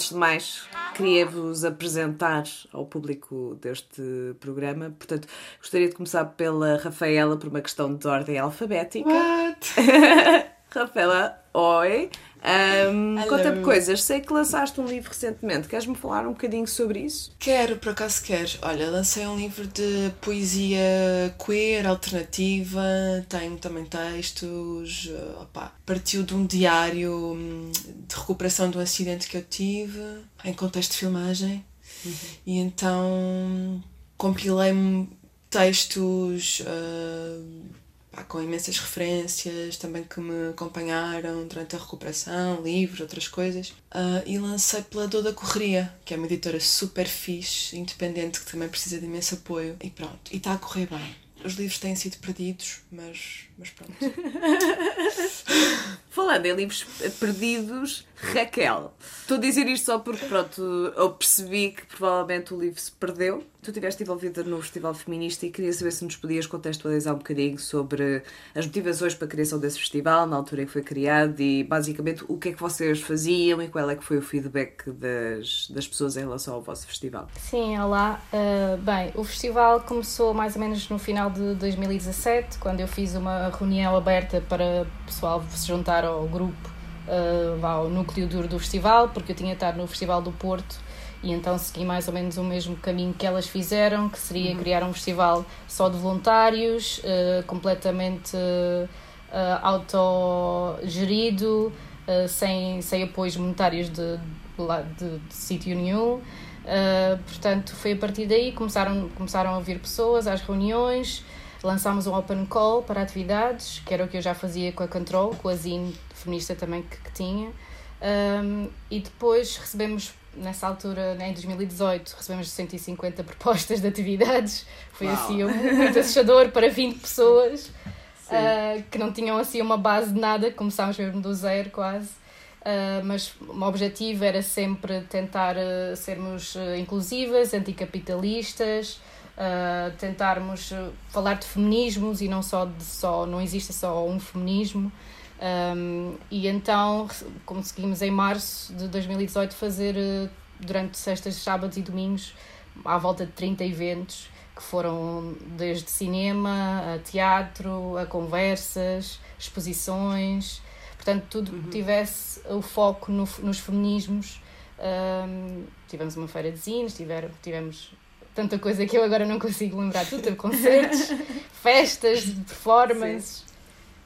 Antes de mais, queria-vos apresentar ao público deste programa. Portanto, gostaria de começar pela Rafaela, por uma questão de ordem alfabética. What? Rafaela, oi. Um. Conta-me coisas. Sei que lançaste um livro recentemente. Queres-me falar um bocadinho sobre isso? Quero, por acaso quero. Olha, lancei um livro de poesia queer, alternativa, tenho também textos. uh, opá, partiu de um diário hum, de recuperação de um acidente que eu tive, em contexto de filmagem. E então compilei-me textos uh, pá, com imensas referências também que me acompanharam durante a recuperação, livros, outras coisas. Ah, e lancei pela Dor da Correria, que é uma editora super fixe, independente, que também precisa de imenso apoio. E pronto, e está a correr bem. Os livros têm sido perdidos, mas, mas pronto. Falando em livros perdidos, Raquel. Estou a dizer isto só porque, pronto, eu percebi que provavelmente o livro se perdeu. Tu estiveste envolvida no Festival Feminista e queria saber se nos podias contextualizar um bocadinho sobre as motivações para a criação desse festival, na altura em que foi criado e basicamente o que é que vocês faziam e qual é que foi o feedback das, das pessoas em relação ao vosso festival. Sim, olá. Uh, bem, o festival começou mais ou menos no final de 2017, quando eu fiz uma reunião aberta para o pessoal se juntar ao grupo, uh, ao núcleo duro do festival, porque eu tinha estado no Festival do Porto e então segui mais ou menos o mesmo caminho que elas fizeram, que seria criar um festival só de voluntários, uh, completamente uh, autogerido, uh, sem, sem apoios monetários de, de, de sítio nenhum. Portanto, foi a partir daí começaram, começaram a vir pessoas às reuniões, lançámos um open call para atividades, que era o que eu já fazia com a Control, com a Zine feminista também que, que tinha. Um, e depois recebemos, nessa altura, né, em 2018, recebemos 150 propostas de atividades. Foi Uau. assim um- muito assustador para 20 pessoas uh, que não tinham assim uma base de nada, começámos mesmo do zero quase. Uh, mas o objetivo era sempre tentar uh, sermos uh, inclusivas, anticapitalistas, uh, tentarmos uh, falar de feminismos e não só de só, não existe só um feminismo. Um, e então conseguimos em março de 2018 fazer uh, durante sextas, sábados e domingos à volta de 30 eventos que foram desde cinema a teatro, a conversas, exposições, portanto tudo que tivesse o foco no- nos feminismos. Um, tivemos uma feira de zines, tiver, tivemos tanta coisa que eu agora não consigo lembrar tudo, teve concertos, festas, performances.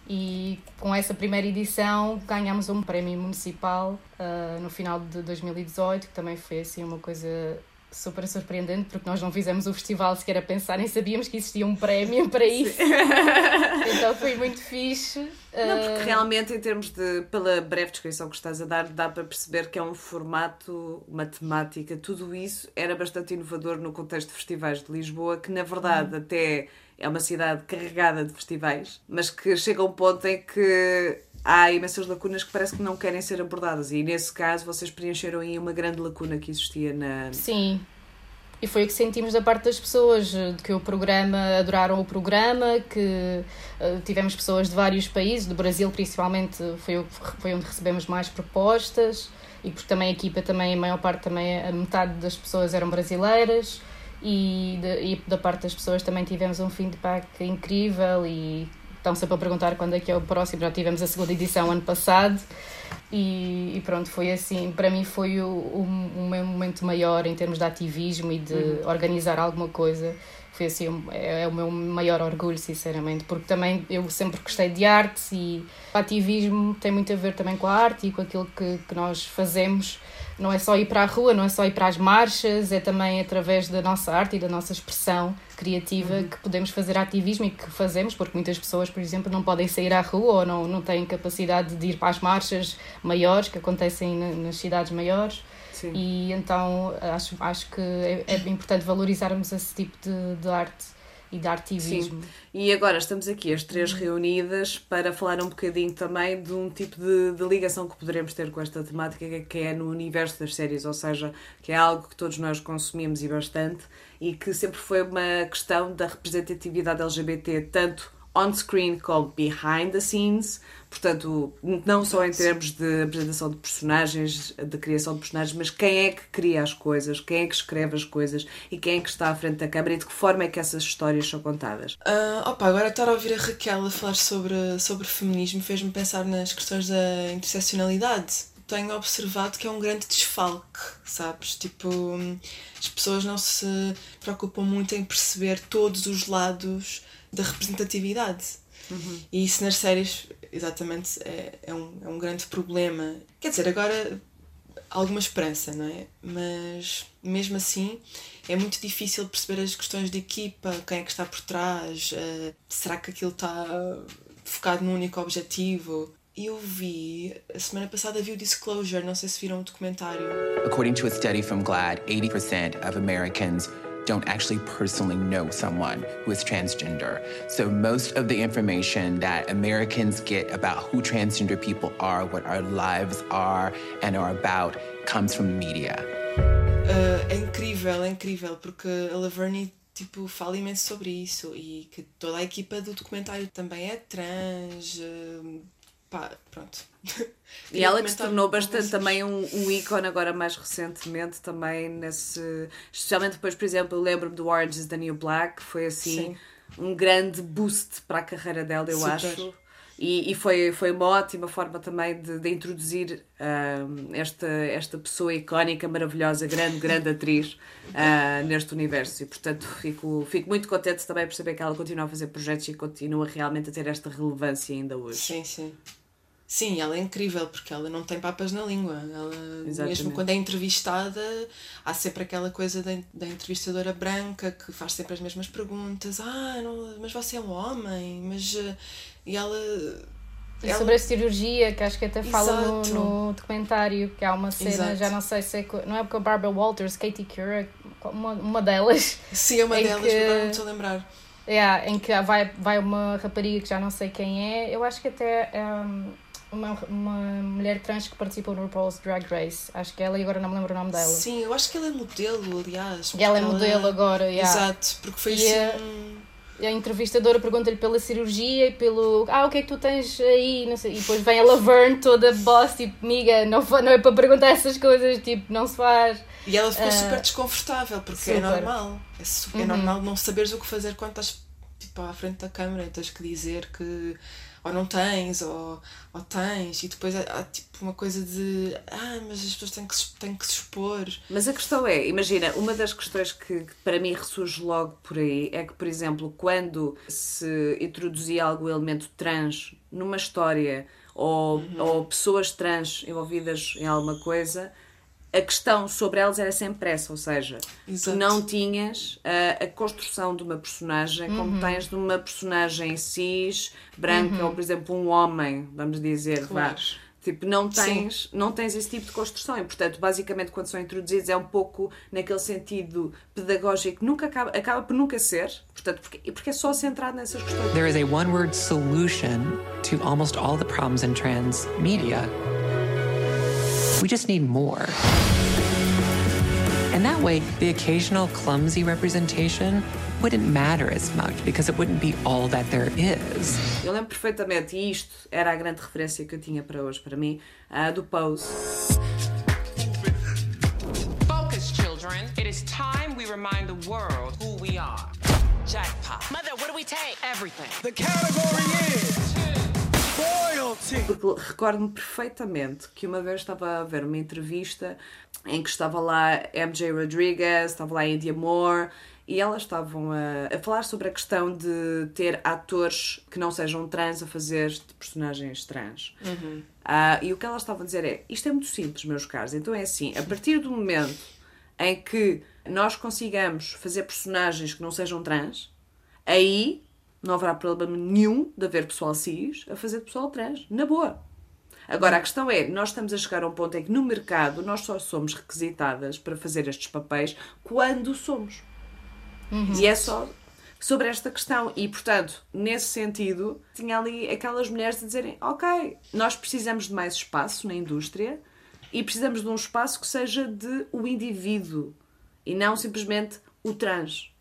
E com essa primeira edição ganhámos um prémio municipal ah, no final de 2018, que também foi assim uma coisa super surpreendente, porque nós não fizemos o festival sequer a pensar, nem sabíamos que existia um prémio para isso. então foi muito fixe. Não, porque Ah, realmente, em termos de. pela breve descrição que estás a dar, dá para perceber que é um formato, uma temática, tudo isso era bastante inovador no contexto de festivais de Lisboa, que na verdade até é uma cidade carregada de festivais, mas que chega a um ponto em que há imensas lacunas que parece que não querem ser abordadas. E nesse caso, vocês preencheram aí uma grande lacuna que existia na. Sim. E foi o que sentimos da parte das pessoas, de que o programa, adoraram o programa, que eh, tivemos pessoas de vários países, do Brasil principalmente, foi, foi onde recebemos mais propostas, e porque também a equipa, também, a maior parte, também, a metade das pessoas eram brasileiras, e, de- e da parte das pessoas também tivemos um feedback incrível e estão sempre a perguntar quando é que é o próximo, já tivemos a segunda edição ano passado, e, e pronto, foi assim, para mim foi o, o, o meu momento maior em termos de ativismo e de organizar alguma coisa. Foi assim, é, é o meu maior orgulho, sinceramente, porque também eu sempre gostei de arte e o ativismo tem muito a ver também com a arte e com aquilo que, que nós fazemos não é só ir para a rua, não é só ir para as marchas, é também através da nossa arte e da nossa expressão criativa que podemos fazer ativismo e que fazemos, porque muitas pessoas, por exemplo, não podem sair à rua ou não, não têm capacidade de ir para as marchas maiores que acontecem na- nas cidades maiores. Sim. E então acho, acho que é, é importante valorizarmos esse tipo de, de arte e de ativismo. Sim. E agora estamos aqui as três reunidas para falar um bocadinho também de um tipo de, de ligação que poderemos ter com esta temática que é- que é no universo das séries, ou seja, que é algo que todos nós consumimos e bastante e que sempre foi uma questão da representatividade LGBT, tanto on-screen como behind the scenes, portanto, não só em termos de apresentação de personagens, de criação de personagens, mas quem é que cria as coisas, quem é que escreve as coisas e quem é que está à frente da câmara e de que forma é que essas histórias são contadas. Ah, opa, agora estar a ouvir a Raquel a falar sobre, sobre feminismo fez-me pensar nas questões da interseccionalidade. Tenho observado que é um grande desfalque, sabes? Tipo, as pessoas não se preocupam muito em perceber todos os lados da representatividade. E isso nas séries, exatamente, é, é, um, é um grande problema. Quer dizer, agora alguma esperança, não é? Mas mesmo assim é muito difícil perceber as questões de equipa, quem é que está por trás, eh, será que aquilo está focado num único objetivo? Eu vi, a semana passada vi o Disclosure, não sei se viram o documentário. According to a study from GLAD, 80% of Americans don't actually personally know someone who is transgender. So most of the information that Americans get about who transgender people are, what our lives are and are about, comes from the media. Uh, é incrível, é incrível, porque a Laverne tipo, fala imenso sobre isso e que toda a equipa do documentário também é trans. Uh, pá, pronto. E ela que se tornou bastante vocês. também um, um ícone agora mais recentemente também nesse... Especialmente depois, por exemplo, eu lembro-me do Orange is the New Black, que foi assim um grande boost para a carreira dela, eu Super. acho. E, e foi, foi uma ótima forma também de, de introduzir ahm, esta, esta pessoa icónica, maravilhosa, grande, grande atriz ah, neste universo. E portanto fico, fico muito contente também por saber que ela continua a fazer projetos e continua realmente a ter esta relevância ainda hoje. Sim, sim. Sim, ela é incrível porque ela não tem papas na língua. Ela, Exatamente. mesmo quando é entrevistada, há sempre aquela coisa da, da entrevistadora branca que faz sempre as mesmas perguntas. Ah, não, mas você é um homem, mas. eh, E ela. E ela- sobre a cirurgia, que acho que até fala no, no documentário, que há uma cena, Exato. já não sei se é. Não é porque a Barbara Walters, Katie Couric, uma, uma delas, Sim, é uma delas, que- agora não estou a lembrar. é, em que vai, vai uma rapariga que já não sei quem é, eu acho que até um, uma, uma mulher trans que participou no RuPaul's Drag Race, acho que é ela e agora não me lembro o nome dela. Sim, eu acho que ela é modelo, aliás. Ela é modelo agora, yeah. Exato, porque foi E é- assim. a entrevistadora pergunta-lhe pela cirurgia e pelo ah, o que é que tu tens aí? Não sei. E depois vem a Laverne toda boss, tipo, miga, não, não é para perguntar essas coisas, tipo, não se faz. E ela ficou Ah, super desconfortável, porque é super. normal. É, su- é Uhum. normal não saberes o que fazer quando estás tipo, à frente da câmara e tens que dizer que ou não tens, ou, ou tens, e depois há, há, tipo uma coisa de ah, mas as pessoas têm que, se- têm que se expor. Mas a questão é, imagina, uma das questões que, que para mim ressurge logo por aí é que, por exemplo, quando se introduzia algum elemento trans numa história ou, ou pessoas trans envolvidas em alguma coisa, a questão sobre elas era sempre essa, ou seja, Exato. tu não tinhas a, a construção de uma personagem como tens de uma personagem cis, branca, ou por exemplo um homem, vamos dizer, vá. Claro. Tipo, não tens, não tens esse tipo de construção e, portanto, basicamente, quando são introduzidos é um pouco naquele sentido pedagógico que nunca acaba, acaba por nunca ser, portanto, porque, porque é só centrado nessas questões. There is a one word solution to almost all the problems in trans media. We just need more. And that way, the occasional clumsy representation wouldn't matter as much because it wouldn't be all that there is. Eu lembro perfeitamente, e isto era a grande referência que eu tinha para hoje, para mim, a do Pose. Focus, children. It is time we remind the world who we are. Jackpot. Mother, what do we take? Everything. The category is royalty. Porque recordo-me perfeitamente que uma vez estava a ver uma entrevista em que estava lá MJ Rodriguez, estava lá India Moore e elas estavam a, a falar sobre a questão de ter atores que não sejam trans a fazer de personagens trans. Ah, e o que elas estavam a dizer é: isto é muito simples, meus caros. Então é assim, a partir do momento em que nós consigamos fazer personagens que não sejam trans, aí não haverá problema nenhum de haver pessoal cis a fazer de pessoal trans. Na boa. Agora, a questão é, nós estamos a chegar a um ponto em que no mercado nós só somos requisitadas para fazer estes papéis quando somos. E é só sobre esta questão. E, portanto, nesse sentido, tinha ali aquelas mulheres a dizerem: Ok, nós precisamos de mais espaço na indústria e precisamos de um espaço que seja de o indivíduo e não simplesmente o trans.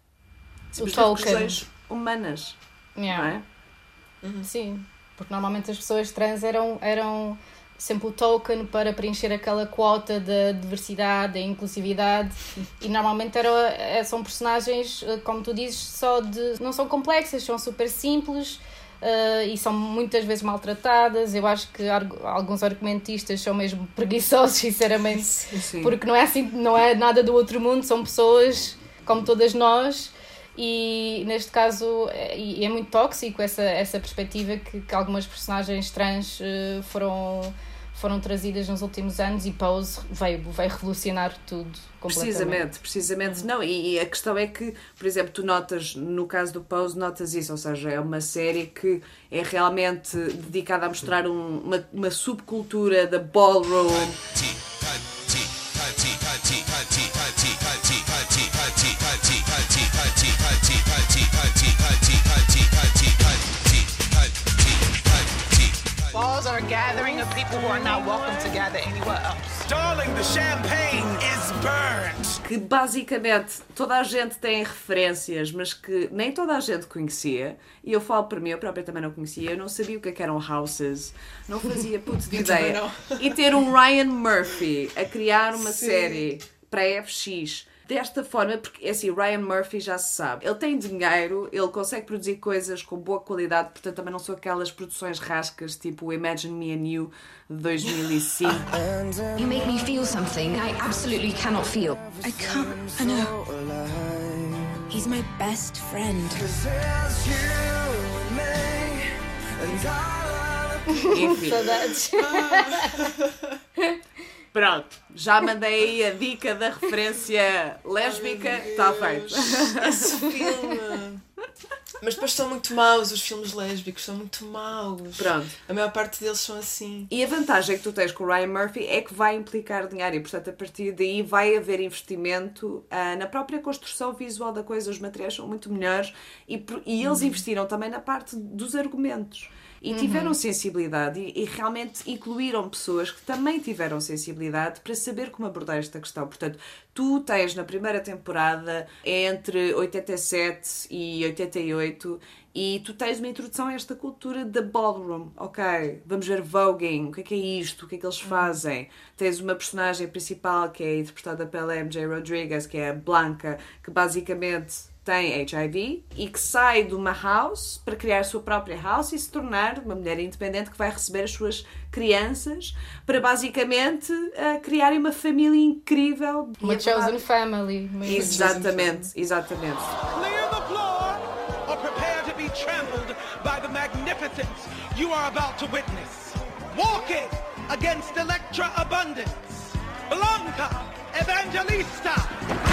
Simplesmente token. questões humanas. Yeah. Não é? Sim, porque normalmente as pessoas trans eram, eram sempre o token para preencher aquela quota da diversidade, da inclusividade e normalmente eram, eh, são personagens, eh, como tu dizes, só de. não são complexas, são super simples. eh, e são muitas vezes maltratadas. Eu acho que arg- alguns argumentistas são mesmo preguiçosos, sinceramente, Sim. porque não é assim, não é nada do outro mundo, são pessoas como todas nós e neste caso é, é muito tóxico essa, essa perspectiva que, que algumas personagens trans eh, foram, foram trazidas nos últimos anos e Pose veio, veio revolucionar tudo. Precisamente, precisamente. Não, e, e a questão é que, por exemplo, tu notas, no caso do Pose, notas isso, ou seja, é uma série que é realmente dedicada a mostrar um- uma, uma subcultura da ballroom. Gathering of people who are not welcome to gather anywhere else. Darling, the champagne is burnt. que basicamente toda a gente tem referências, mas que nem toda a gente conhecia. E eu falo para mim, eu própria também não conhecia. Eu não sabia o que, é que eram houses, não fazia puto de ideia. E ter um Ryan Murphy a criar uma Sim. série para a FX. Desta forma, porque assim, Ryan Murphy já se sabe, ele tem dinheiro, ele consegue produzir coisas com boa qualidade, portanto também não são aquelas produções rascas tipo Imagine Me and You de 2005. You make me feel something I absolutely cannot feel. I can't. I know. He's my best friend. Enfim. Saudades. Pronto, já mandei aí a dica da referência lésbica, está feito. Esse filme. Mas depois são muito maus, os filmes lésbicos são muito maus. Pronto. A maior parte deles são assim. E a vantagem que tu tens com o Ryan Murphy é que vai implicar dinheiro e, portanto, a partir daí vai haver investimento ah, na própria construção visual da coisa. Os materiais são muito melhores e, e eles investiram também na parte dos argumentos. E tiveram sensibilidade e, e realmente incluíram pessoas que também tiveram sensibilidade para saber como abordar esta questão. Portanto, tu tens na primeira temporada entre 87 e 88 e tu tens uma introdução a esta cultura da ballroom. Ok, vamos ver voguing, o que é que é isto, o que é que eles fazem. Tens uma personagem principal que é interpretada pela MJ Rodriguez, que é a Blanca, que basicamente tem HIV e que sai de uma house para criar a sua própria house e se tornar uma mulher independente que vai receber as suas crianças para basicamente ah, criarem uma família incrível. Uma verdade- chosen family. mesmo. Exatamente, exatamente. Clear the floor or prepare to be trampled by the magnificence you are about to witness. Walking against Electra Abundance. Blanca Evangelista.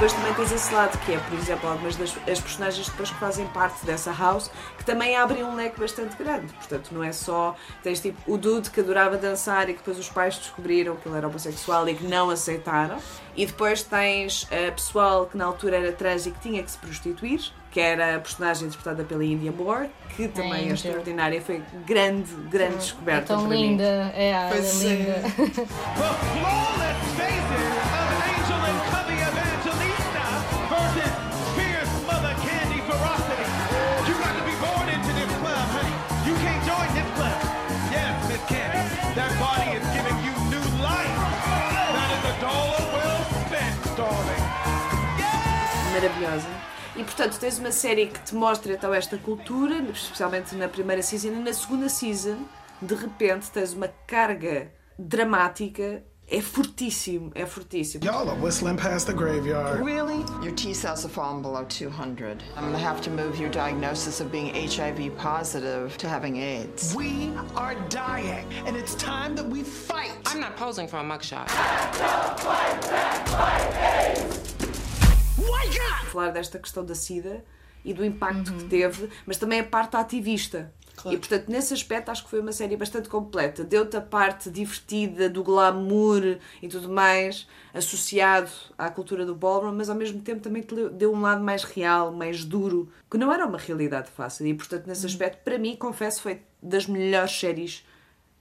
Depois também tens esse lado que é, por exemplo, algumas das as personagens depois que fazem parte dessa house que também abrem um leque bastante grande. Portanto, não é só. Tens tipo o dude que adorava dançar e que depois os pais descobriram que ele era homossexual e que não aceitaram. E depois tens a pessoal que na altura era trans e que tinha que se prostituir, que era a personagem interpretada pela India Moore, que também é extraordinária. Foi grande, grande É descoberta tão para mim. linda. É, ela é é. linda. Maravilhosa. E portanto tens uma série que te mostra então esta cultura, especialmente na primeira season, e na segunda season, de repente tens uma carga dramática é fortíssimo, é fortíssimo. Y'all are whistling past the graveyard. Really? Your T cells have fallen below 200. I'm gonna have to move your diagnosis of being HIV positive to having AIDS. We are dying, and it's time that we fight. I'm not posing for a mugshot. Falar desta questão da SIDA e do impacto que teve, mas também a parte ativista. E portanto, nesse aspecto, acho que foi uma série bastante completa. Deu-te a parte divertida, do glamour e tudo mais, associado à cultura do ballroom, mas ao mesmo tempo também te deu um lado mais real, mais duro, que não era uma realidade fácil. E portanto, nesse aspecto, para mim, confesso, foi das melhores séries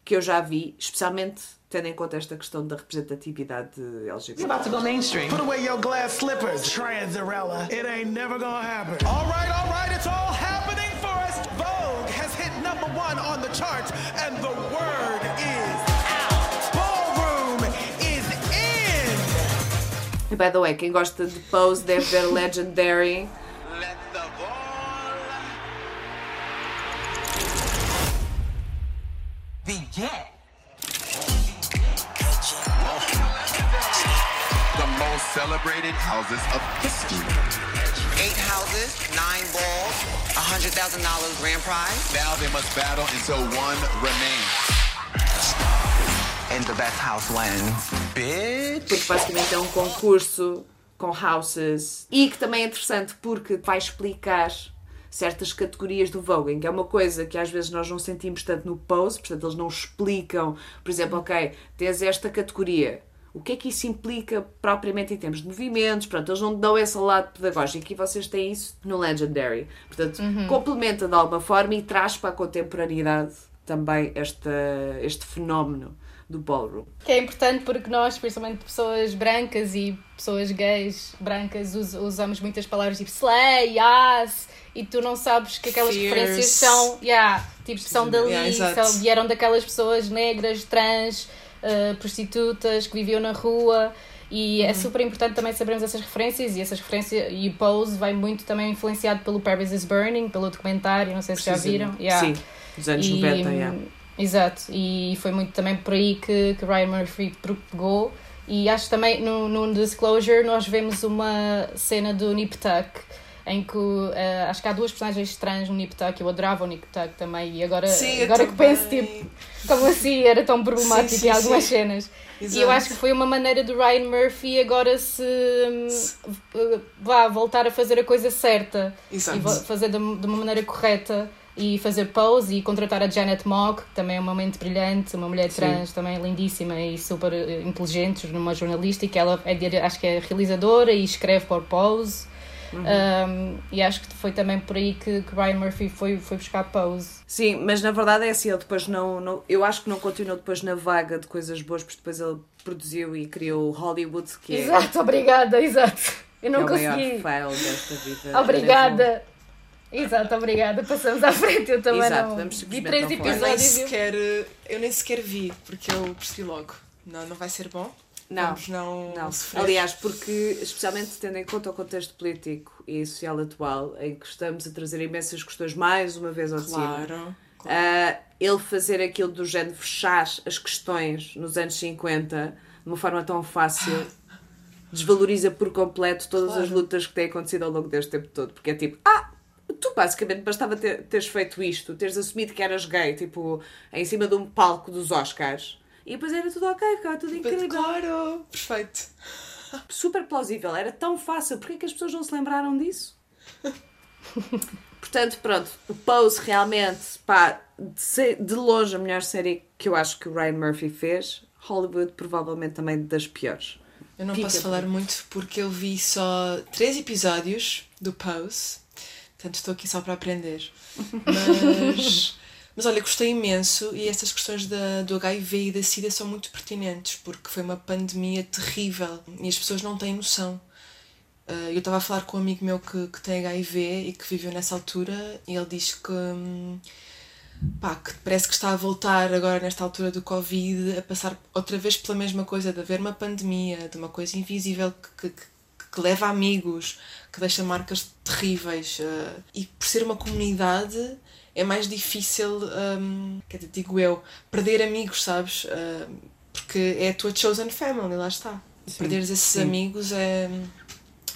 que eu já vi, especialmente tendo em conta esta questão da representatividade LGBT. It's about to go mainstream. Put away your glass slippers, Transarella. It ain't never gonna happen. All right, all right, it's all happening for us. Vogue has hit number one on the charts, and the word is. E by the way, quem gosta de Pose deve ver Legendary. Begin. The most celebrated houses of history. Eight houses, nine balls, a hundred thousand dollars grand prize. Now they must battle until one remains. And the best house wins. Bitch. porque basicamente é um concurso com houses e que também é interessante porque vai explicar certas categorias do voguing, que é uma coisa que às vezes nós não sentimos tanto no pose, portanto eles não explicam, por exemplo, ok, tens esta categoria, o que é que isso implica propriamente em termos de movimentos, pronto, eles não dão esse lado pedagógico e vocês têm isso no Legendary, portanto Uhum. complementa de alguma forma e traz para a contemporaneidade também esta, este fenómeno do ballroom. Que é importante porque nós, principalmente pessoas brancas e pessoas gays brancas, us- usamos muitas palavras tipo slay, yes, e tu não sabes que aquelas Fierce. referências são, yeah, tipo, são dali, Yeah, são- vieram daquelas pessoas negras, trans, uh, prostitutas que viviam na rua. E Uhum. é super importante também sabermos essas referências e essas referências e o Pose vai muito também influenciado pelo Paris is Burning, pelo documentário, não sei se já viram. Sim, dos anos E, 90, yeah. Exato, e foi muito também por aí que, que Ryan Murphy pegou. E acho também no, no Disclosure nós vemos uma cena do Nip Tuck em que eh, acho que há duas personagens trans no Nip Tuck. Eu adorava o Nip Tuck também. E agora, Sim, agora que penso, tipo, como assim era tão problemático Sim, sim, em algumas sim. cenas. E eu Exato. acho que foi uma maneira do Ryan Murphy agora se eh, vá voltar a fazer a coisa certa Exato. e fazer de, de uma maneira correta e fazer pose e contratar a Janet Mock, que também é uma mente brilhante, uma mulher Sim. trans também lindíssima e super eh, inteligente, numa jornalista que ela é, acho que é realizadora e escreve por Pose. Uhum. Um, e acho que foi também por aí que, que Ryan Murphy foi, foi buscar Pose. Sim, mas na verdade é assim, ele depois não, não. Eu acho que não continuou depois na vaga de coisas boas, porque depois ele produziu e criou Hollywood, que é, Exato, obrigada, exato. Eu não é o maior consegui. fail desta vida. Obrigada. Exato, obrigada. Passamos à frente. Eu também Exato, não. vamos Vi três falar. Eu nem, episódios eu- sequer, eu nem sequer vi, porque eu percebi logo. Não, não vai ser bom. Não, Vamos não, não. sofrer. Aliás, porque, especialmente tendo em conta o contexto político e social atual, em que estamos a trazer imensas questões mais uma vez ao de cima. Claro, Ah, ele fazer aquilo do género fechar as questões nos anos 50 de uma forma tão fácil desvaloriza por completo todas as Claro. lutas que têm acontecido ao longo deste tempo todo. Porque é tipo, ah, tu basicamente bastava ter- teres feito isto, teres assumido que eras gay, tipo, em cima de um palco dos Oscars. E depois era tudo ok, ficava tudo incrível. Claro, perfeito. Super plausível, era tão fácil. Porquê que as pessoas não se lembraram disso? Portanto, pronto, o Pose realmente, pá, de, de longe a melhor série que eu acho que o Ryan Murphy fez. Hollywood, provavelmente também das piores. Eu não Fica posso falar muito porque eu vi só três episódios do Pose, portanto estou aqui só para aprender. Mas, mas olha, gostei imenso e estas questões da, do HIV e da SIDA são muito pertinentes porque foi uma pandemia terrível e as pessoas não têm noção. Ah, eu estava a falar com um amigo meu que, que tem HIV e que viveu nessa altura e ele diz que. hum, pá, que parece que está a voltar agora nesta altura do Covid a passar outra vez pela mesma coisa, de haver uma pandemia, de uma coisa invisível que, que, que leva amigos, que deixa marcas terríveis. eh, e por ser uma comunidade é mais difícil, hum, quer dizer, digo eu, perder amigos, sabes? Eh, porque é a tua chosen family, lá está. Sim, perderes esses sim. amigos é,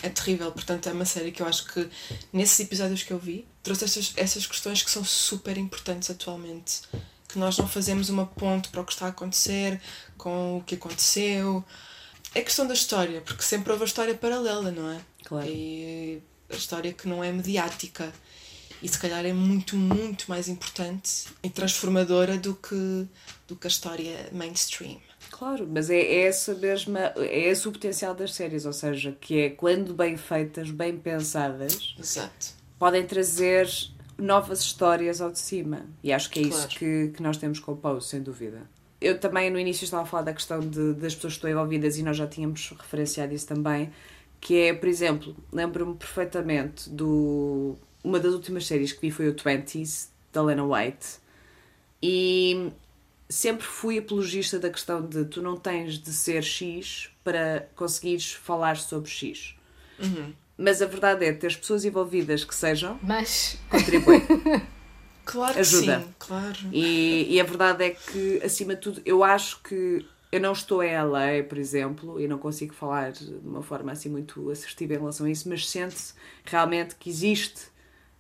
é terrível. Portanto, é uma série que eu acho que nesses episódios que eu vi trouxe essas, essas questões que são super importantes atualmente. Que nós não fazemos uma ponte para o que está a acontecer, com o que aconteceu. É questão da história, porque sempre houve a história paralela, não é? Claro. E a história que não é mediática. E se calhar é muito, muito mais importante e transformadora do que, do que a história mainstream. Claro, mas é, é essa mesma, é esse o potencial das séries, ou seja, que é quando bem feitas, bem pensadas, Exato. podem trazer novas histórias ao de cima. E acho que é isso Claro. que, que nós temos com o Pose, sem dúvida. Eu também no início estava a falar da questão de, das pessoas que estão envolvidas e nós já tínhamos referenciado isso também, que é, por exemplo, lembro-me perfeitamente do uma das últimas séries que vi foi o 20s, da Lena White, e sempre fui apologista da questão de tu não tens de ser X para conseguires falar sobre X. Uhum. Mas a verdade é ter as pessoas envolvidas que sejam, Mas contribuem. Claro Ajuda. que sim, claro. E, e a verdade é que, acima de tudo, eu acho que eu não estou em LA, por exemplo, e não consigo falar de uma forma assim muito assertiva em relação a isso, mas sente-se realmente que existe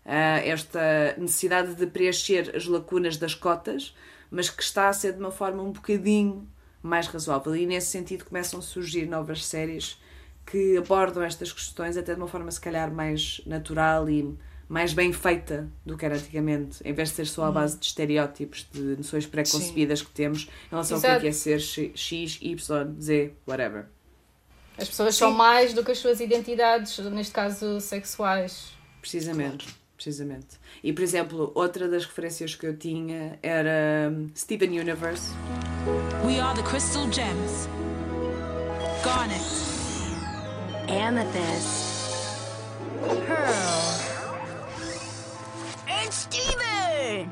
esta necessidade de preencher as lacunas das cotas, mas que está a ser de uma forma um bocadinho mais razoável. E nesse sentido começam a surgir novas séries que abordam estas questões até de uma forma se calhar mais natural e mais bem feita do que era antigamente, em vez de ser só à Uhum. base de estereótipos, de noções preconcebidas que temos em relação ao que é Exato. é ser X, Y, Z, whatever. as pessoas são mais do que as suas identidades, neste caso sexuais. Precisamente, precisamente. E, por exemplo, outra das referências que eu tinha era hum, Steven Universe. We are the crystal gems. Garnet. Amethyst. Pearl. And Steven!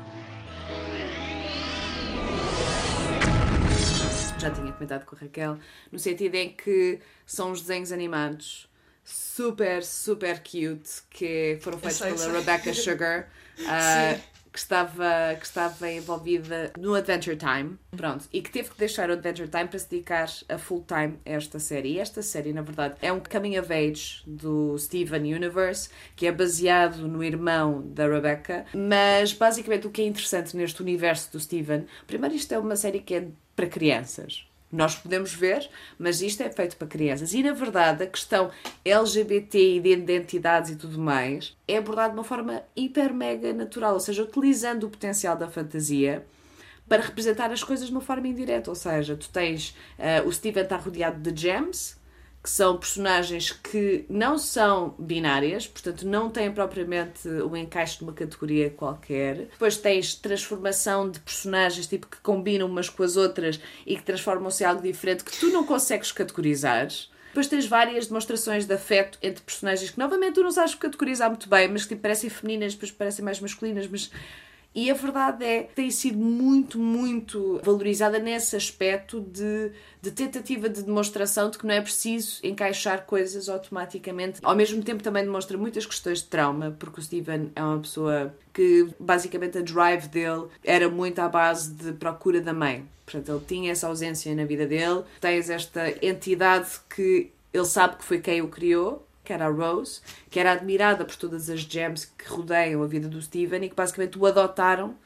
já tinha comentado com a Raquel, no sentido em que são os desenhos animados super, super cute que foram feitos sei, pela sei. Rebecca Sugar, Sim. que, estava, que estava envolvida no Adventure Time, pronto, e que teve que deixar o Adventure Time para se dedicar a full time a esta série. E esta série, na verdade, é um coming of age do Steven Universe, que é baseado no irmão da Rebecca, mas basicamente o que é interessante neste universo do Steven, primeiro isto é uma série que é para crianças. Nós podemos ver, mas isto é feito para crianças. E na verdade, a questão LGBT e de identidades e tudo mais é abordada de uma forma hiper mega natural, ou seja, utilizando o potencial da fantasia para representar as coisas de uma forma indireta. Ou seja, tu tens. eh, o Steven está rodeado de gems, que são personagens que não são binárias, portanto não têm propriamente o encaixe de uma categoria qualquer. Depois tens transformação de personagens tipo que combinam umas com as outras e que transformam-se em algo diferente que tu não consegues categorizar. Depois tens várias demonstrações de afeto entre personagens que novamente tu não sabes categorizar muito bem, mas que tipo, parecem femininas, depois parecem mais masculinas, mas e a verdade é que tem sido muito, muito valorizada nesse aspecto de, de tentativa de demonstração de que não é preciso encaixar coisas automaticamente. Ao mesmo tempo também demonstra muitas questões de trauma, porque o Steven é uma pessoa que basicamente a drive dele era muito à base de procura da mãe. Portanto, ele tinha essa ausência na vida dele. Tens esta entidade que ele sabe que foi quem o criou, que era a Rose, que era admirada por todas as gems que rodeiam a vida do Steven e que basicamente o adotaram,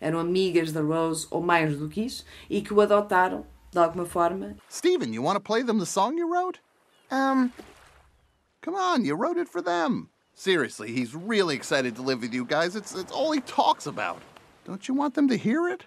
eram amigas da Rose, ou mais do que isso, e que o adotaram, de alguma forma. Steven, you want to play them the song you wrote? Um, Come on, you wrote it for them. Seriously, he's really excited to live with you guys. It's, it's all he talks about. Don't you want them to hear it?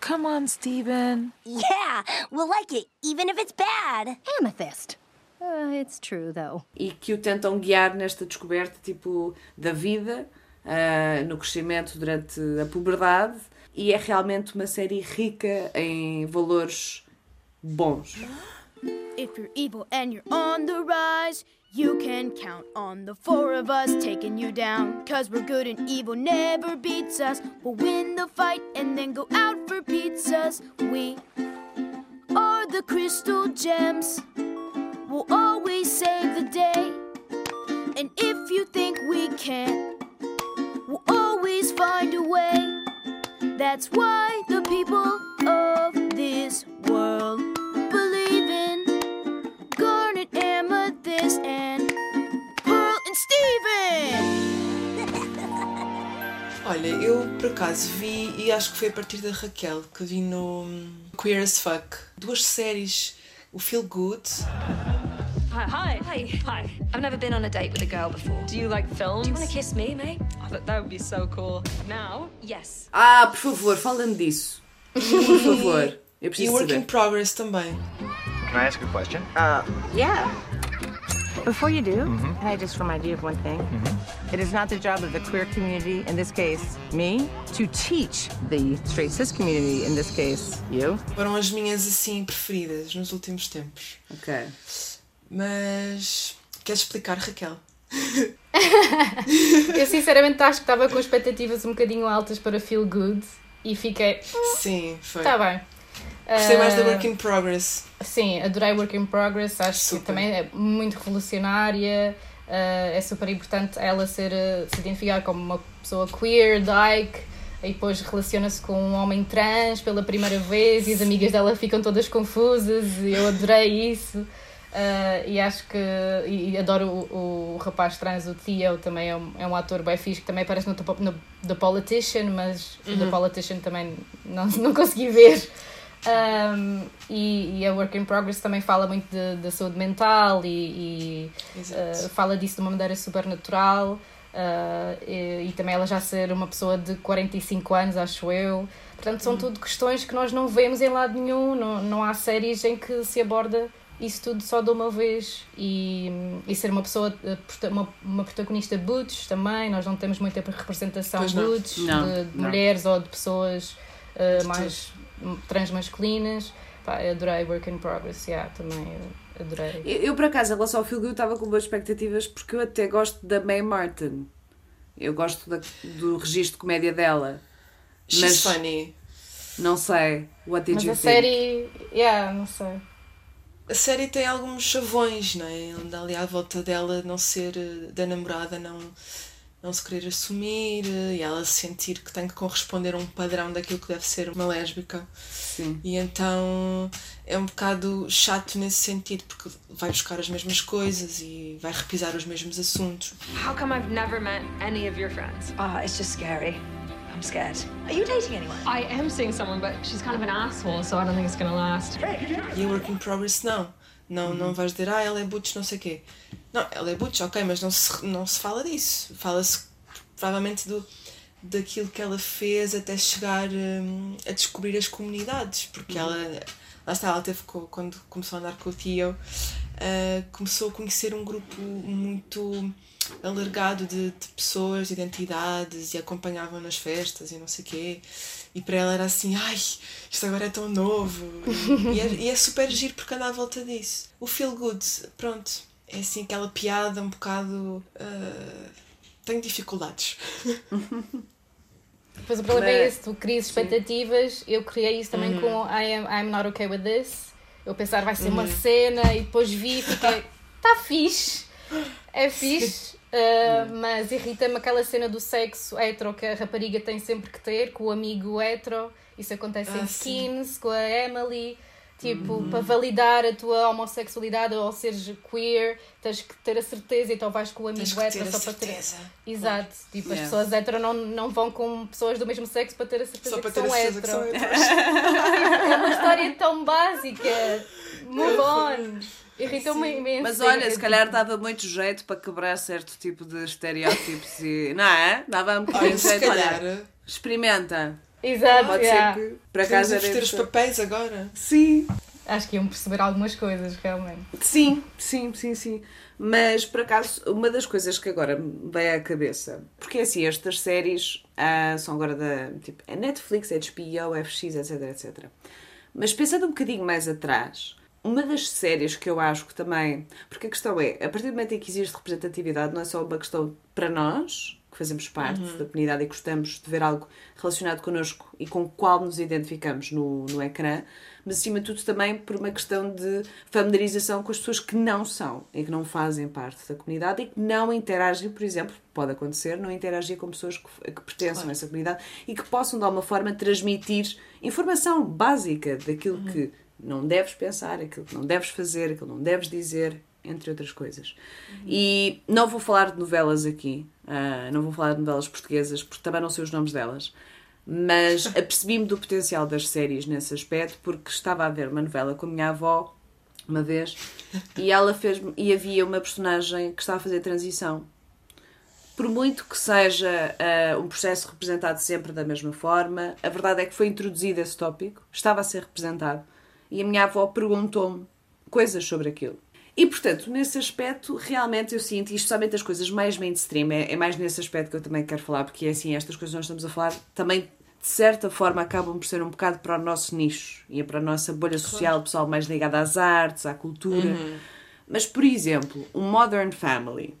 Come on, Steven. yeah, we'll like it, even if it's bad. Amethyst. Uh, it's true, though. E que o tentam guiar nesta descoberta, tipo, da vida, ah, no crescimento durante a puberdade, e é realmente uma série rica em valores bons. If you're evil and you're on the rise, you can count on the four of us taking you down. Cause we're good and evil never beats us. We'll win the fight and then go out for pizzas. We are the crystal gems. will always save the day. And if you think we can't, we'll always find a way. That's why the people of this world believe in Garnet, Amethyst, and Pearl and Steven. Olha, eu por acaso vi, e acho que foi a partir da Raquel, que vi no Queer as Fuck, duas séries, o Feel Good Hi, hi, hi, hi. I've never been on a date with a girl before. Do you like films? Do you want to kiss me, mate? Oh, that, that would be so cool. Now? Yes. Ah, por favor, fala-me disso. Por favor. Eu E preciso Work in saber. Progress também. Can I ask a question? Uh, yeah. Before you do, Mhm. can I just remind you of one thing? It is not the job of the queer community, in this case, me, to teach the straight cis community, in this case, you. Foram as minhas assim preferidas nos últimos tempos. Ok. Mas queres explicar, Raquel? Eu sinceramente acho que estava com expectativas um bocadinho altas para Feel Good e fiquei. Sim, foi. Está bem. Gostei mais da Ah, Work in Progress. Sim, adorei Work in Progress, acho que também é muito revolucionária, ah, é super importante ela ser, ah, se identificar como uma pessoa queer, dyke, e depois relaciona-se com um homem trans pela primeira vez e as amigas dela ficam todas confusas e eu adorei isso. Ah, e acho que e, adoro o, o rapaz trans, o Theo, também é um, é um ator bem fixe, que também aparece no, The- no The Politician, mas o The Uhum. Politician também não, não consegui ver. Um, e, e a Work in Progress também fala muito da saúde mental e, e, uh, fala disso de uma maneira super natural. uh, e, e também ela já ser uma pessoa de 45 anos, acho eu. Portanto, são tudo questões que nós não vemos em lado nenhum. Não, não há séries em que se aborda isso tudo só de uma vez. E, e ser uma pessoa, prota- uma, uma protagonista butch também. Nós não temos muita representação Pois não. butch Não, de, de não. mulheres ou de pessoas uh, mais transmasculinas. Pá, eu adorei Work in Progress, yeah, também eu adorei. Eu, eu, por acaso, em relação ao Feel Good, estava com boas expectativas porque eu até gosto da May Martin. Eu gosto da- do registro de comédia dela. She's funny. Não sei. What did Mas you a think? série, yeah, não sei. A série tem alguns chavões, não é? Anda ali à volta dela não ser eh, da namorada, não, não se querer assumir eh, e ela sentir que tem que corresponder a um padrão daquilo que deve ser uma lésbica. Sim. E então é um bocado chato nesse sentido, porque vai buscar as mesmas coisas e vai repisar os mesmos assuntos. How come I've never met any of your friends? Ah, it's just scary. I'm scared. Are you dating anyone? I am seeing someone, but she's kind of an asshole, so I don't think it's gonna last. E a Work in Progress não. Não, não vais dizer, ah, ela é butch, não sei o quê. Não, ela é butch, ok, mas não se, não se fala disso. Fala-se provavelmente do, daquilo que ela fez até chegar hum, a descobrir as comunidades, porque ela, lá está, ela teve, quando começou a andar com o Theo, ah, começou a conhecer um grupo muito alargado de, de pessoas, de identidades, e acompanhavam nas festas e não sei o quê. E para ela era assim, ai, isto agora é tão novo. E, e é, e é super giro porque anda à volta disso. O feel good, pronto, é assim aquela piada um bocado. ah, tenho dificuldades. Depois o problema é Mas- esse, tu crias expectativas, eu criei isso também Uhum. com I am, I'm not okay with this. Eu pensar vai ser uma Uhum. cena e depois vi e fiquei, tá fixe, é fixe. uh, mas irrita-me aquela cena do sexo hetero que a rapariga tem sempre que ter com o amigo hetero. Isso acontece Ah, em sim. Skins, com a Emily. Tipo, Uhum. para validar a tua homossexualidade ou seres queer, tens que ter a certeza, então vais com o amigo a só para ter. certeza. Exato. Tipo, as Yeah. pessoas hetero não, não vão com pessoas do mesmo sexo para ter a certeza Só que são a certeza que são é uma história tão básica. Move on. Irritou-me imenso. Mas olha, se calhar dava muito jeito para quebrar certo tipo de estereótipos e. Não é? Dava um bocadinho Olha, de se jeito. calhar. Olha, experimenta. Exato, Pode yeah. ser que. Para casa inverter os papéis agora. Sim. Acho que iam perceber algumas coisas, realmente. Sim, sim, sim, sim. Mas por acaso, uma das coisas que agora me veio à cabeça, porque assim, estas séries ah, são agora da tipo, é Netflix, HBO, FX, etc, etc. Mas pensando um bocadinho mais atrás, uma das séries que eu acho que também. Porque a questão é, a partir do momento em que existe representatividade, não é só uma questão para nós, fazemos parte Uhum. da comunidade e gostamos de ver algo relacionado connosco e com o qual nos identificamos no, no ecrã, mas acima de tudo também por uma questão de familiarização com as pessoas que não são e que não fazem parte da comunidade e que não interagem, por exemplo, pode acontecer, não interagir com pessoas que, que pertencem Claro. a essa comunidade e que possam de alguma forma transmitir informação básica daquilo que não deves pensar, aquilo que não deves fazer, aquilo que não deves dizer, entre outras coisas. E não vou falar de novelas aqui, ah, não vou falar de novelas portuguesas, porque também não sei os nomes delas, mas apercebi-me do potencial das séries nesse aspecto, porque estava a ver uma novela com a minha avó uma vez e ela fez e havia uma personagem que estava a fazer transição. Por muito que seja ah, um processo representado sempre da mesma forma, a verdade é que foi introduzido esse tópico, estava a ser representado, e a minha avó perguntou-me coisas sobre aquilo. E, portanto, nesse aspecto, realmente eu sinto, e especialmente as coisas mais mainstream, é, é mais nesse aspecto que eu também quero falar, porque é assim, estas coisas que nós estamos a falar também, de certa forma, acabam por ser um bocado para o nosso nicho e para a nossa bolha social, pessoal mais ligado às artes, à cultura. Uhum. Mas, por exemplo, um Modern Family.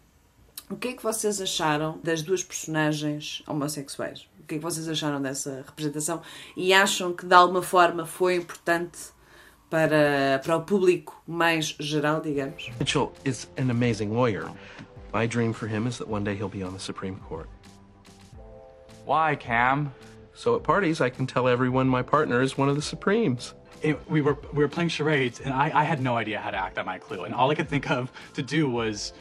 O que é que vocês acharam das duas personagens homossexuais? O que é que vocês acharam dessa representação? E acham que de alguma forma foi importante para, para o público mais geral, digamos? Mitchell is an amazing lawyer. My dream for him is that one day he'll be on the Supreme Court. Why, Cam? So at parties, I can tell everyone my partner is one of the Supremes. It, we were we were playing charades, and I, I had no idea how to act on my clue, and all I could think of to do was.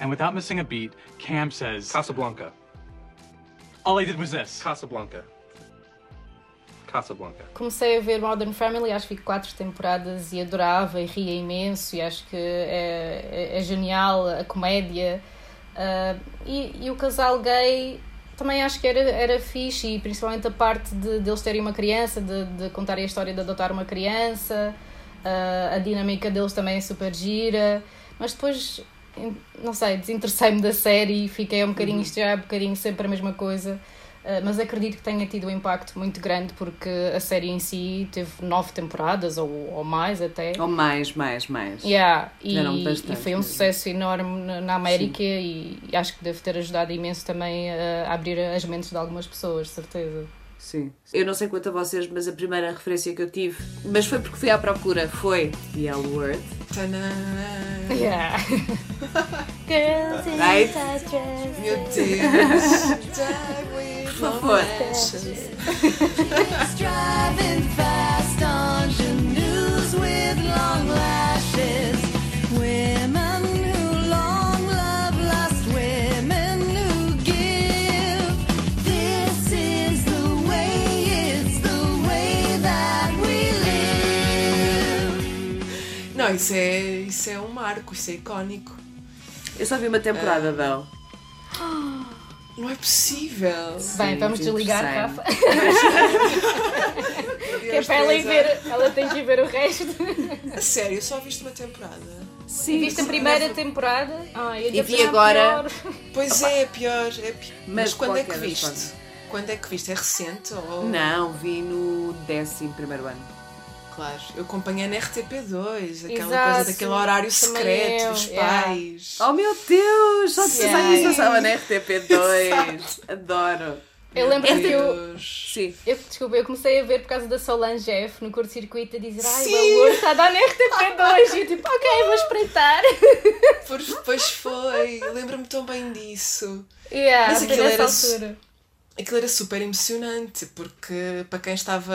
And without missing a beat, Cam says Casablanca. All I did was this. Casablanca. Casablanca. Comecei a ver Modern Family, acho que vi quatro temporadas e adorava e ria imenso e acho que é, é- é genial a comédia. Ah, e, e o casal gay também acho que era, era fixe e principalmente a parte de, de eles terem uma criança, de, de contarem a história de adotar uma criança, ah, a dinâmica deles também é super gira, mas depois, não sei, desinteressei-me da série e fiquei um bocadinho, isto já é um bocadinho sempre a mesma coisa. Uh, mas acredito que tenha tido um impacto muito grande porque a série em si teve nove temporadas ou, ou mais até. Ou mais, mais, mais. Yeah, e, bastante e foi um mesmo. sucesso enorme na, América e, e acho que deve ter ajudado imenso também a abrir as mentes de algumas pessoas, certeza. Sim. Eu não sei quanto a vocês, mas a primeira referência que eu tive, mas foi porque fui à procura, foi The L Word. Yeah. Girls in Right? tight dresses. Meu Deus. Por favor. Não, isso é, isso é um marco, isso é icónico. Eu só vi uma temporada Ah. dela. Não é possível. Bem, vamos desligar, Rafa. que é para ela ir ver, ela tem que ir ver o resto. A sério, eu só viste uma temporada. Sim, viste a primeira temporada? Ai, E vi agora- pior. Pois é, é pior, é pior. Mas, Mas quando é que viste? Quando é que viste? É recente? Ou... Não, vi no décimo primeiro ano. Claro, eu acompanhei na RTP2, aquela Exato, coisa daquele horário secreto eu, dos yeah. pais. Oh meu Deus! Só de pensar Yeah. nisso eu estava na RTP2. Adoro. Eu lembro que eu. Sim. eu, desculpa, eu comecei a ver por causa da Solange F no curto-circuito a dizer ai, Sim. o amor está a dar na RTP2 e eu tipo, ok, vou espreitar. Pois, pois foi, lembro-me tão bem disso. Yeah, Mas aquilo era altura. Aquilo era super emocionante, porque para quem estava,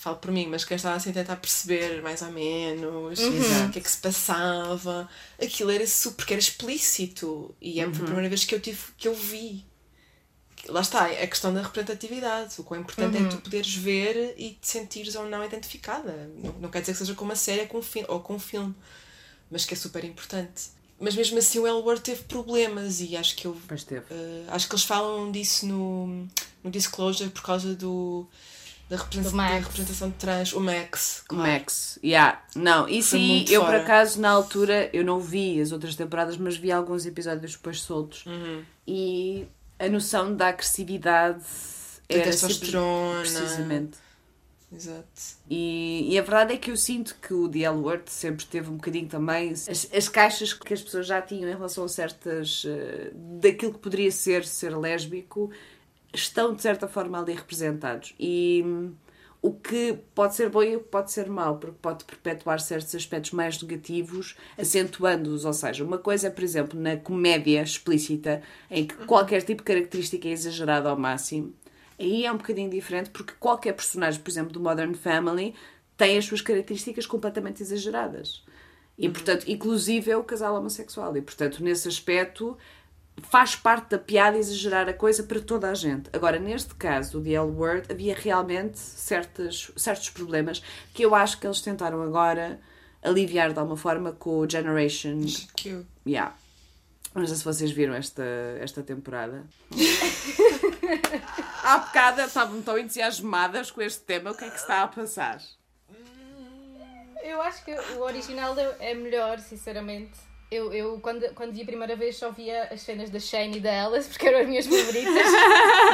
falo por mim, mas quem estava assim a tentar perceber mais ou menos Uhum. o que é que se passava, aquilo era super, porque era explícito e é Uhum. foi a primeira vez que eu tive, que eu vi. Lá está, é a questão da representatividade. O quão importante Uhum. é tu poderes ver e te sentires ou não identificada. Não, não quer dizer que seja com uma série com um fi- ou com um filme, mas que é super importante. Mas mesmo assim o Elward teve problemas e acho que eu eh, acho que eles falam disso no, no Disclosure por causa do da, representa- Do Max. da representação de trans, o Max. O Max, yeah. Não, isso aí, muito eu por fora. acaso na altura, eu não vi as outras temporadas, mas vi alguns episódios depois soltos. Uhum. E a noção da agressividade Da era testosterona. sempre- Precisamente. Exato. E, e a verdade é que eu sinto que o The L Word sempre teve um bocadinho também as, as caixas que as pessoas já tinham em relação a certas. eh, daquilo que poderia ser ser lésbico, estão de certa forma ali representados. E hum, o que pode ser bom e o que pode ser mau, porque pode perpetuar certos aspectos mais negativos, acentuando-os. Ou seja, uma coisa é, por exemplo, na comédia explícita, em que qualquer tipo de característica é exagerada ao máximo. Aí é um bocadinho diferente porque qualquer personagem, por exemplo, do Modern Family, tem as suas características completamente exageradas. E, portanto, inclusive é o casal homossexual. E, portanto, nesse aspecto, faz parte da piada exagerar a coisa para toda a gente. Agora, neste caso do The L Word, havia realmente certos, certos problemas que eu acho que eles tentaram agora aliviar de alguma forma com o Generation. Cute. Yeah. Não sei se vocês viram esta, esta temporada. Há bocado estavam tão entusiasmadas com este tema. O que é que se está a passar? Eu acho que o original é melhor, sinceramente. Eu, eu quando, quando vi a primeira vez, só via as cenas da Shane e da Alice, porque eram as minhas favoritas.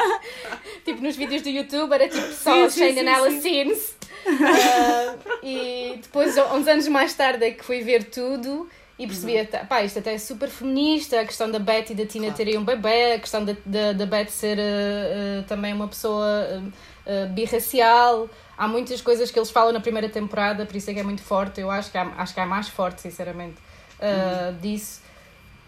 tipo, nos vídeos do YouTube era tipo só Sim, Shane and Alice scenes. Ah, e depois, uns anos mais tarde, é que fui ver tudo e percebi, Uhum. pá, isto até é super feminista, a questão da Betty e da Tina terem um bebê, a questão da, da, da Betty ser ah, ah, também uma pessoa ah, birracial. Há muitas coisas que eles falam na primeira temporada, por isso é que é muito forte. Eu acho que há, acho que há mais forte, sinceramente, ah, disso.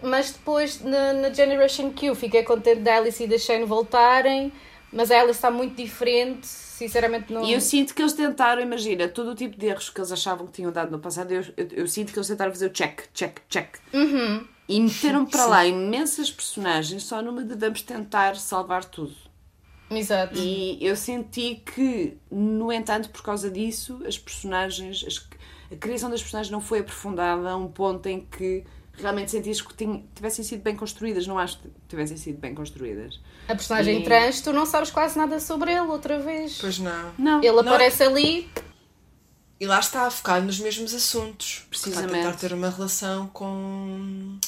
Mas depois, na, na Generation Q, fiquei contente da Alice e da Shane voltarem, mas a Alice está muito diferente, sinceramente não... E eu sinto que eles tentaram, imagina, todo o tipo de erros que eles achavam que tinham dado no passado, eu, eu, eu sinto que eles tentaram fazer o check, check, check. Uhum. E meteram para Sim. lá imensas personagens só numa de vamos tentar salvar tudo. Exato. E eu senti que, no entanto, por causa disso, as personagens, as- a criação das personagens não foi aprofundada a um ponto em que realmente sentiste que tivessem sido bem construídas. Não acho que tivessem sido bem construídas. A personagem E- trans, tu não sabes quase nada sobre ele outra vez. Pois não. Não. Ele Não. aparece ali, E lá está, focado nos mesmos assuntos. Precisamente. Está a tentar ter uma relação com,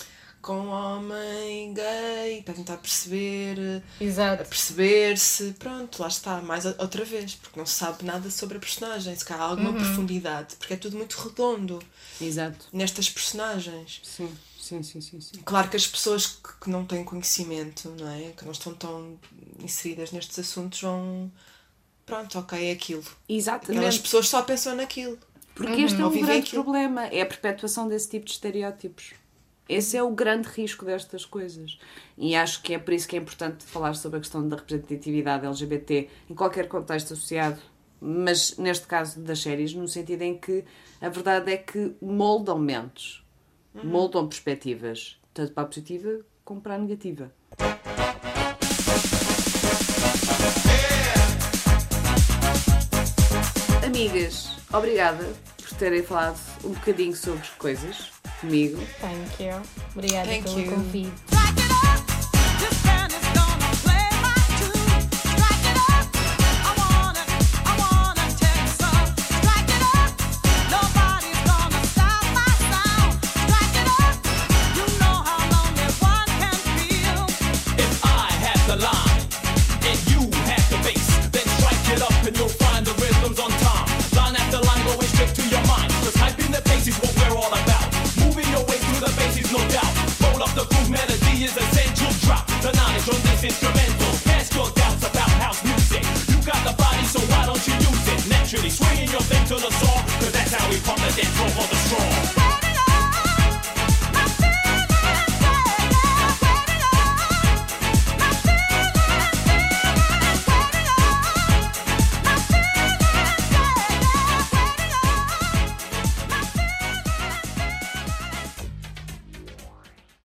com um homem gay, para tentar perceber, Exato. a perceber-se. Pronto, lá está, mais outra vez, porque não se sabe nada sobre a personagem, se calhar há alguma Uhum. profundidade, porque é tudo muito redondo Exato. nestas personagens. Sim, sim, sim, sim. sim. Claro que as pessoas que, que não têm conhecimento, não é? Que não estão tão inseridas nestes assuntos vão. Pronto, ok, é aquilo. Exatamente. Aquelas pessoas só pensam naquilo. Porque este é um grande aquilo. problema, é a perpetuação desse tipo de estereótipos. Esse é o grande risco destas coisas. E acho que é por isso que é importante falar sobre a questão da representatividade LGBT em qualquer contexto associado, mas neste caso das séries, no sentido em que a verdade é que moldam mentes, moldam perspectivas, tanto para a positiva como para a negativa. Amigas, obrigada por terem falado um bocadinho sobre coisas comigo. Thank you. Obrigada Thank pelo you. convite.